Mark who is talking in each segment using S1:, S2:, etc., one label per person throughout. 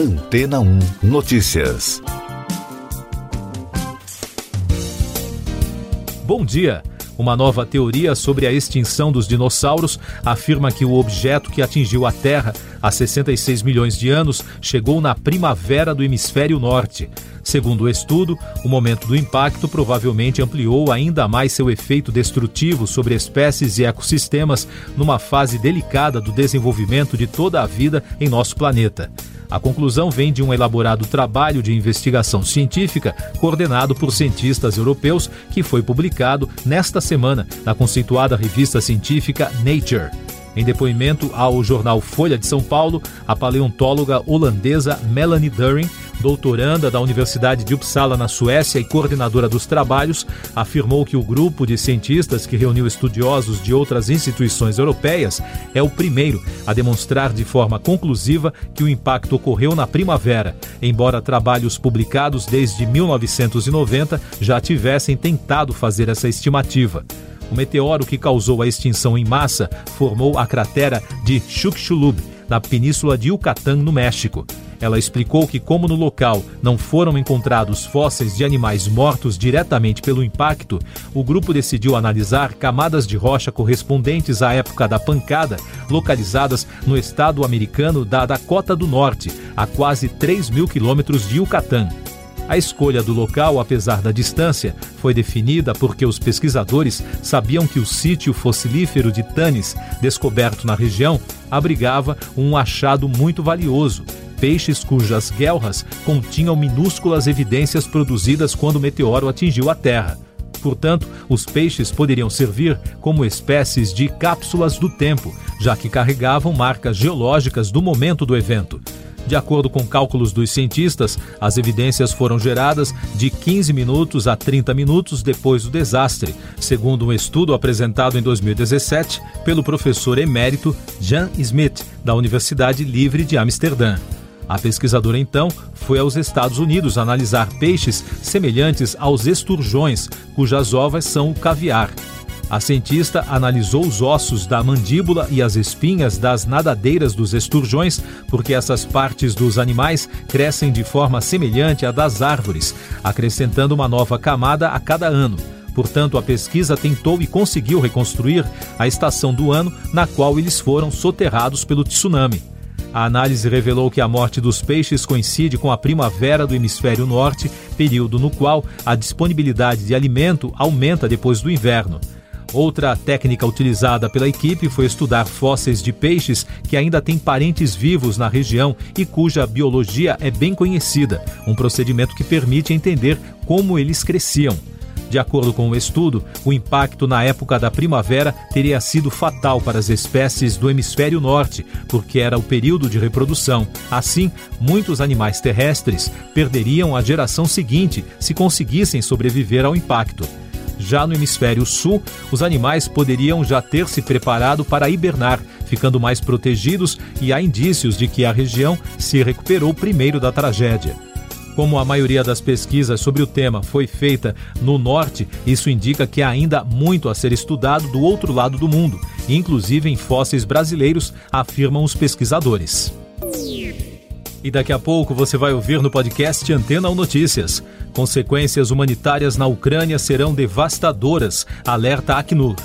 S1: Antena 1 Notícias.
S2: Bom dia. Uma nova teoria sobre a extinção dos dinossauros afirma que o objeto que atingiu a Terra há 66 milhões de anos chegou na primavera do hemisfério norte. Segundo o estudo, o momento do impacto provavelmente ampliou ainda mais seu efeito destrutivo sobre espécies e ecossistemas numa fase delicada do desenvolvimento de toda a vida em nosso planeta. A conclusão vem de um elaborado trabalho de investigação científica coordenado por cientistas europeus que foi publicado nesta semana na conceituada revista científica Nature. Em depoimento ao jornal Folha de São Paulo, a paleontóloga holandesa Melanie During, doutoranda da Universidade de Uppsala, na Suécia e coordenadora dos trabalhos, afirmou que o grupo de cientistas que reuniu estudiosos de outras instituições europeias é o primeiro a demonstrar de forma conclusiva que o impacto ocorreu na primavera, embora trabalhos publicados desde 1990 já tivessem tentado fazer essa estimativa. O meteoro que causou a extinção em massa formou a cratera de Chukchulub, na península de Yucatán, no México. Ela explicou que, como no local não foram encontrados fósseis de animais mortos diretamente pelo impacto, o grupo decidiu analisar camadas de rocha correspondentes à época da pancada, localizadas no estado americano da Dakota do Norte, a quase 3 mil quilômetros de Yucatán. A escolha do local, apesar da distância, foi definida porque os pesquisadores sabiam que o sítio fossilífero de Tanis, descoberto na região, abrigava um achado muito valioso. Peixes cujas guelras continham minúsculas evidências produzidas quando o meteoro atingiu a Terra. Portanto, os peixes poderiam servir como espécies de cápsulas do tempo, já que carregavam marcas geológicas do momento do evento. De acordo com cálculos dos cientistas, as evidências foram geradas de 15 minutos a 30 minutos depois do desastre, segundo um estudo apresentado em 2017 pelo professor emérito Jan Smith, da Universidade Livre de Amsterdã. A pesquisadora então foi aos Estados Unidos analisar peixes semelhantes aos esturjões, cujas ovas são o caviar. A cientista analisou os ossos da mandíbula e as espinhas das nadadeiras dos esturjões, porque essas partes dos animais crescem de forma semelhante à das árvores, acrescentando uma nova camada a cada ano. Portanto, a pesquisa tentou e conseguiu reconstruir a estação do ano na qual eles foram soterrados pelo tsunami. A análise revelou que a morte dos peixes coincide com a primavera do hemisfério norte, período no qual a disponibilidade de alimento aumenta depois do inverno. Outra técnica utilizada pela equipe foi estudar fósseis de peixes que ainda têm parentes vivos na região e cuja biologia é bem conhecida, um procedimento que permite entender como eles cresciam. De acordo com o estudo, o impacto na época da primavera teria sido fatal para as espécies do hemisfério norte, porque era o período de reprodução. Assim, muitos animais terrestres perderiam a geração seguinte se conseguissem sobreviver ao impacto. Já no hemisfério sul, os animais poderiam já ter se preparado para hibernar, ficando mais protegidos, e há indícios de que a região se recuperou primeiro da tragédia. Como a maioria das pesquisas sobre o tema foi feita no norte, isso indica que há ainda muito a ser estudado do outro lado do mundo, inclusive em fósseis brasileiros, afirmam os pesquisadores. E daqui a pouco você vai ouvir no podcast Antena ou Notícias. Consequências humanitárias na Ucrânia serão devastadoras, alerta Acnur.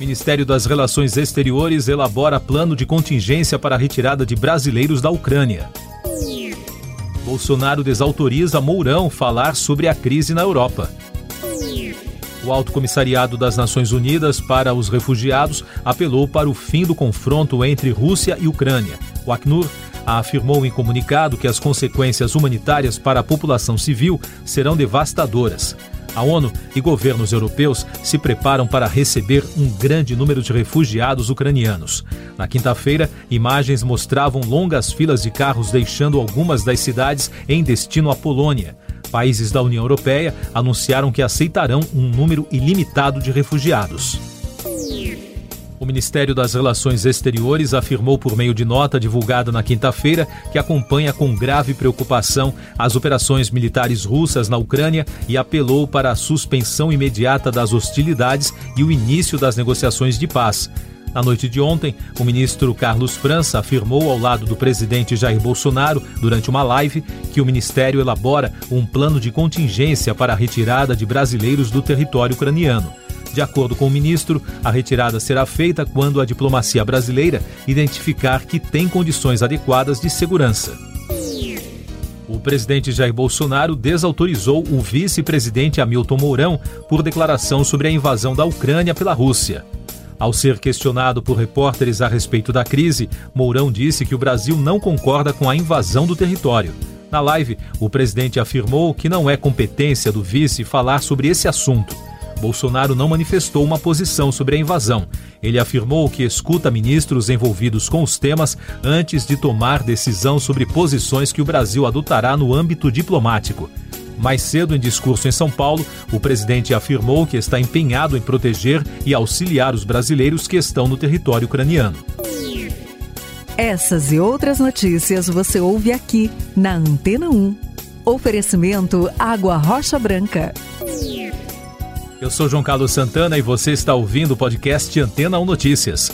S2: Ministério das Relações Exteriores elabora plano de contingência para a retirada de brasileiros da Ucrânia. Bolsonaro desautoriza Mourão falar sobre a crise na Europa. O Alto Comissariado das Nações Unidas para os Refugiados apelou para o fim do confronto entre Rússia e Ucrânia. O Acnur afirmou em comunicado que as consequências humanitárias para a população civil serão devastadoras. A ONU e governos europeus se preparam para receber um grande número de refugiados ucranianos. Na quinta-feira, imagens mostravam longas filas de carros deixando algumas das cidades em destino à Polônia. Países da União Europeia anunciaram que aceitarão um número ilimitado de refugiados. Ministério das Relações Exteriores afirmou por meio de nota divulgada na quinta-feira que acompanha com grave preocupação as operações militares russas na Ucrânia e apelou para a suspensão imediata das hostilidades e o início das negociações de paz. Na noite de ontem, o ministro Carlos França afirmou ao lado do presidente Jair Bolsonaro, durante uma live, que o ministério elabora um plano de contingência para a retirada de brasileiros do território ucraniano. De acordo com o ministro, a retirada será feita quando a diplomacia brasileira identificar que tem condições adequadas de segurança. O presidente Jair Bolsonaro desautorizou o vice-presidente Hamilton Mourão por declaração sobre a invasão da Ucrânia pela Rússia. Ao ser questionado por repórteres a respeito da crise, Mourão disse que o Brasil não concorda com a invasão do território. Na live, o presidente afirmou que não é competência do vice falar sobre esse assunto. Bolsonaro não manifestou uma posição sobre a invasão. Ele afirmou que escuta ministros envolvidos com os temas antes de tomar decisão sobre posições que o Brasil adotará no âmbito diplomático. Mais cedo, em discurso em São Paulo, o presidente afirmou que está empenhado em proteger e auxiliar os brasileiros que estão no território ucraniano.
S3: Essas e outras notícias você ouve aqui na Antena 1. Oferecimento Água Rocha Branca.
S2: Eu sou João Carlos Santana e você está ouvindo o podcast Antena 1 Notícias.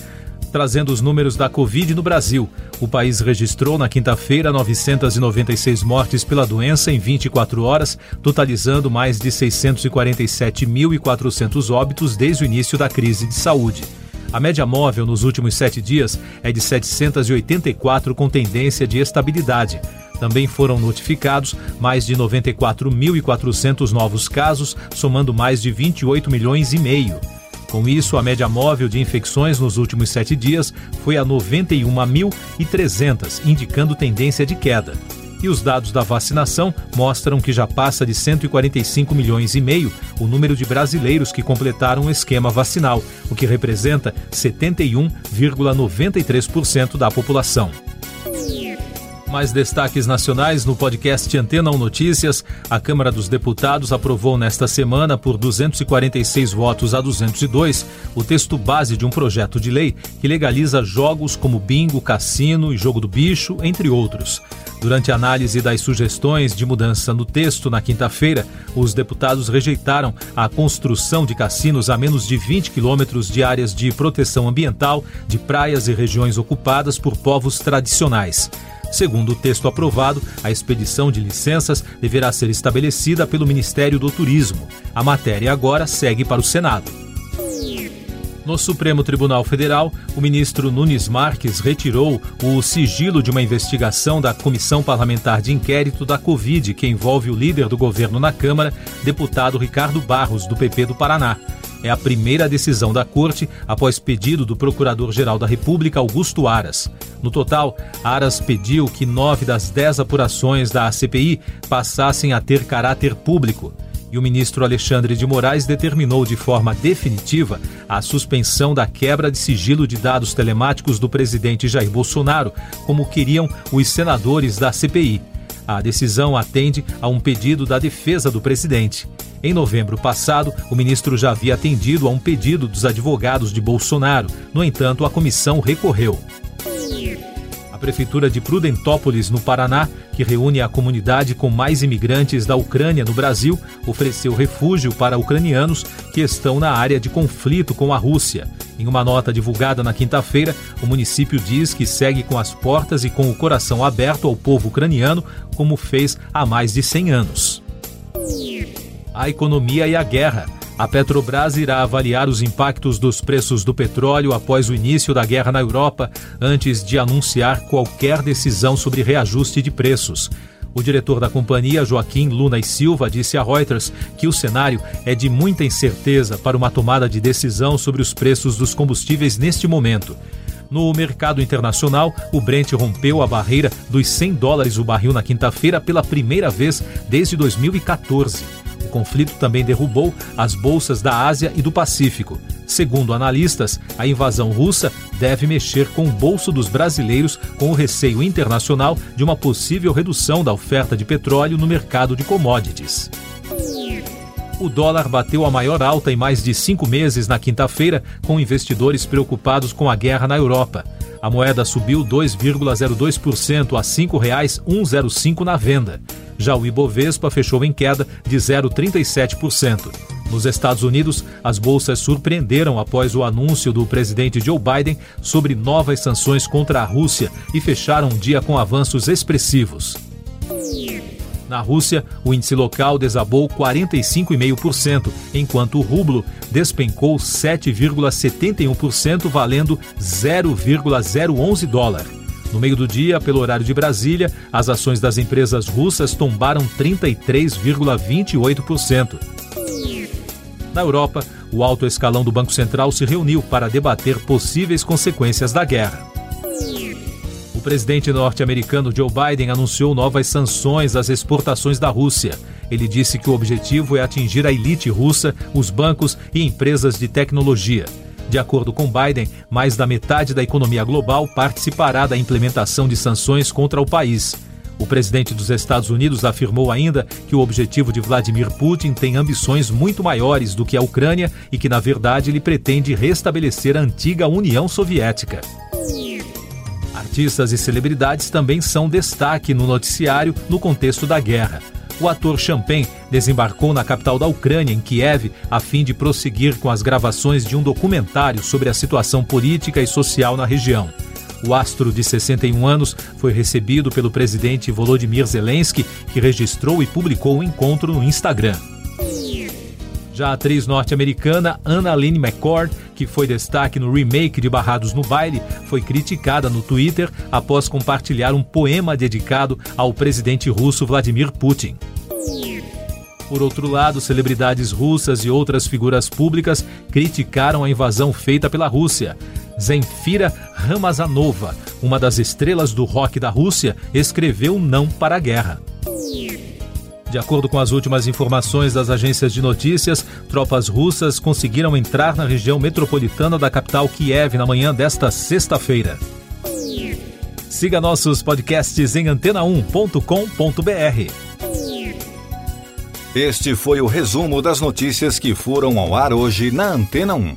S2: Trazendo os números da Covid no Brasil. O país registrou na quinta-feira 996 mortes pela doença em 24 horas, totalizando mais de 647.400 óbitos desde o início da crise de saúde. A média móvel nos últimos sete dias é de 784, com tendência de estabilidade. Também foram notificados mais de 94.400 novos casos, somando mais de 28 milhões e meio. Com isso, a média móvel de infecções nos últimos sete dias foi a 91.300, indicando tendência de queda. E os dados da vacinação mostram que já passa de 145 milhões e meio o número de brasileiros que completaram o esquema vacinal, o que representa 71,93% da população. Mais destaques nacionais no podcast Antena 1 Notícias. A Câmara dos Deputados aprovou nesta semana, por 246 votos a 202, o texto base de um projeto de lei que legaliza jogos como bingo, cassino e jogo do bicho, entre outros. Durante a análise das sugestões de mudança no texto na quinta-feira, os deputados rejeitaram a construção de cassinos a menos de 20 quilômetros de áreas de proteção ambiental, de praias e regiões ocupadas por povos tradicionais. Segundo o texto aprovado, a expedição de licenças deverá ser estabelecida pelo Ministério do Turismo. A matéria agora segue para o Senado. No Supremo Tribunal Federal, o ministro Nunes Marques retirou o sigilo de uma investigação da Comissão Parlamentar de Inquérito da Covid, que envolve o líder do governo na Câmara, deputado Ricardo Barros, do PP do Paraná. É a primeira decisão da Corte após pedido do Procurador-Geral da República, Augusto Aras. No total, Aras pediu que nove das dez apurações da CPI passassem a ter caráter público. E o ministro Alexandre de Moraes determinou de forma definitiva a suspensão da quebra de sigilo de dados telemáticos do presidente Jair Bolsonaro, como queriam os senadores da CPI. A decisão atende a um pedido da defesa do presidente. Em novembro passado, o ministro já havia atendido a um pedido dos advogados de Bolsonaro. No entanto, a comissão recorreu. A Prefeitura de Prudentópolis, no Paraná, que reúne a comunidade com mais imigrantes da Ucrânia no Brasil, ofereceu refúgio para ucranianos que estão na área de conflito com a Rússia. Em uma nota divulgada na quinta-feira, o município diz que segue com as portas e com o coração aberto ao povo ucraniano, como fez há mais de 100 anos a economia e a guerra. A Petrobras irá avaliar os impactos dos preços do petróleo após o início da guerra na Europa, antes de anunciar qualquer decisão sobre reajuste de preços. O diretor da companhia, Joaquim Luna e Silva, disse a Reuters que o cenário é de muita incerteza para uma tomada de decisão sobre os preços dos combustíveis neste momento. No mercado internacional, o Brent rompeu a barreira dos 100 dólares o barril na quinta-feira pela primeira vez desde 2014 conflito também derrubou as bolsas da Ásia e do Pacífico. Segundo analistas, a invasão russa deve mexer com o bolso dos brasileiros com o receio internacional de uma possível redução da oferta de petróleo no mercado de commodities. O dólar bateu a maior alta em mais de cinco meses na quinta-feira, com investidores preocupados com a guerra na Europa. A moeda subiu 2,02% a R$ 5,105 na venda. Já o Ibovespa fechou em queda de 0,37%. Nos Estados Unidos, as bolsas surpreenderam após o anúncio do presidente Joe Biden sobre novas sanções contra a Rússia e fecharam um dia com avanços expressivos. Na Rússia, o índice local desabou 45,5%, enquanto o rublo despencou 7,71%, valendo 0,011 dólar. No meio do dia, pelo horário de Brasília, as ações das empresas russas tombaram 33,28%. Na Europa, o alto escalão do Banco Central se reuniu para debater possíveis consequências da guerra. O presidente norte-americano Joe Biden anunciou novas sanções às exportações da Rússia. Ele disse que o objetivo é atingir a elite russa, os bancos e empresas de tecnologia. De acordo com Biden, mais da metade da economia global participará da implementação de sanções contra o país. O presidente dos Estados Unidos afirmou ainda que o objetivo de Vladimir Putin tem ambições muito maiores do que a Ucrânia e que, na verdade, ele pretende restabelecer a antiga União Soviética. Artistas e celebridades também são destaque no noticiário no contexto da guerra. O ator Champagne desembarcou na capital da Ucrânia, em Kiev, a fim de prosseguir com as gravações de um documentário sobre a situação política e social na região. O astro de 61 anos foi recebido pelo presidente Volodymyr Zelensky, que registrou e publicou o encontro no Instagram. Já a atriz norte-americana Anna Lynn McCord, que foi destaque no remake de Barrados no Baile, foi criticada no Twitter após compartilhar um poema dedicado ao presidente russo Vladimir Putin. Por outro lado, celebridades russas e outras figuras públicas criticaram a invasão feita pela Rússia. Zenfira Ramazanova, uma das estrelas do rock da Rússia, escreveu não para a guerra. De acordo com as últimas informações das agências de notícias, tropas russas conseguiram entrar na região metropolitana da capital Kiev na manhã desta sexta-feira. Siga nossos podcasts em antena1.com.br.
S1: Este foi o resumo das notícias que foram ao ar hoje na Antena 1.